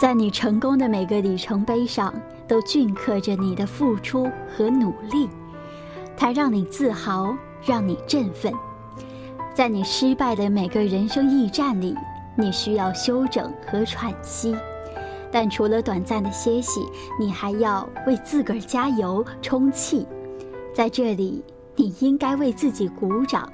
在你成功的每个里程碑上，都镌刻着你的付出和努力，它让你自豪，让你振奋。在你失败的每个人生驿站里，你需要休整和喘息，但除了短暂的歇息，你还要为自个儿加油充气。在这里，你应该为自己鼓掌。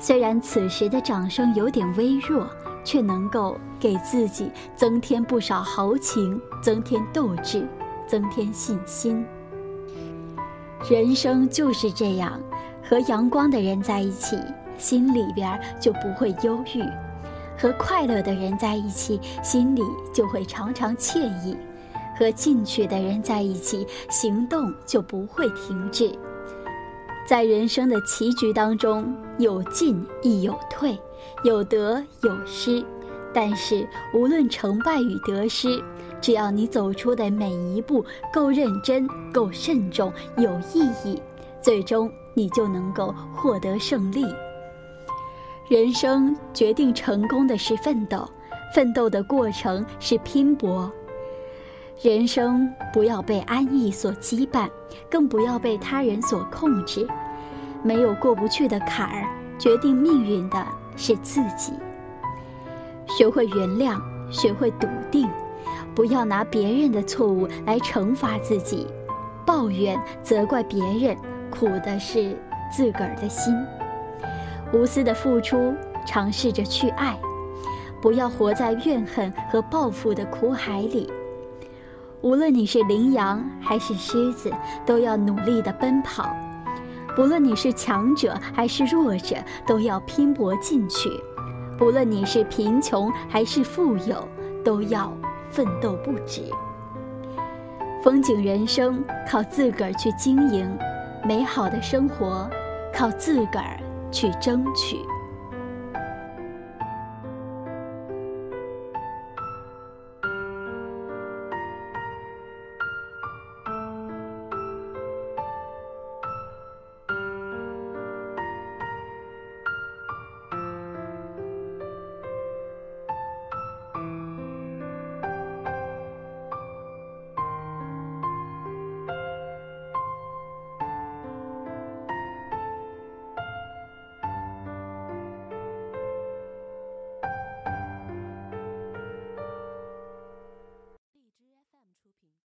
虽然此时的掌声有点微弱，却能够给自己增添不少豪情，增添斗志，增添信心。人生就是这样，和阳光的人在一起，心里边就不会忧郁；和快乐的人在一起，心里就会常常惬意；和进取的人在一起，行动就不会停滞。在人生的棋局当中，有进亦有退，有得有失。但是无论成败与得失，只要你走出的每一步够认真、够慎重、有意义，最终你就能够获得胜利。人生决定成功的是奋斗，奋斗的过程是拼搏。人生不要被安逸所羁绊，更不要被他人所控制。没有过不去的坎儿，决定命运的是自己。学会原谅，学会笃定，不要拿别人的错误来惩罚自己，抱怨责怪别人，苦的是自个儿的心。无私的付出，尝试着去爱，不要活在怨恨和报复的苦海里。无论你是羚羊还是狮子，都要努力的奔跑；不论你是强者还是弱者，都要拼搏进取；不论你是贫穷还是富有，都要奋斗不止。风景人生靠自个儿去经营，美好的生活靠自个儿去争取。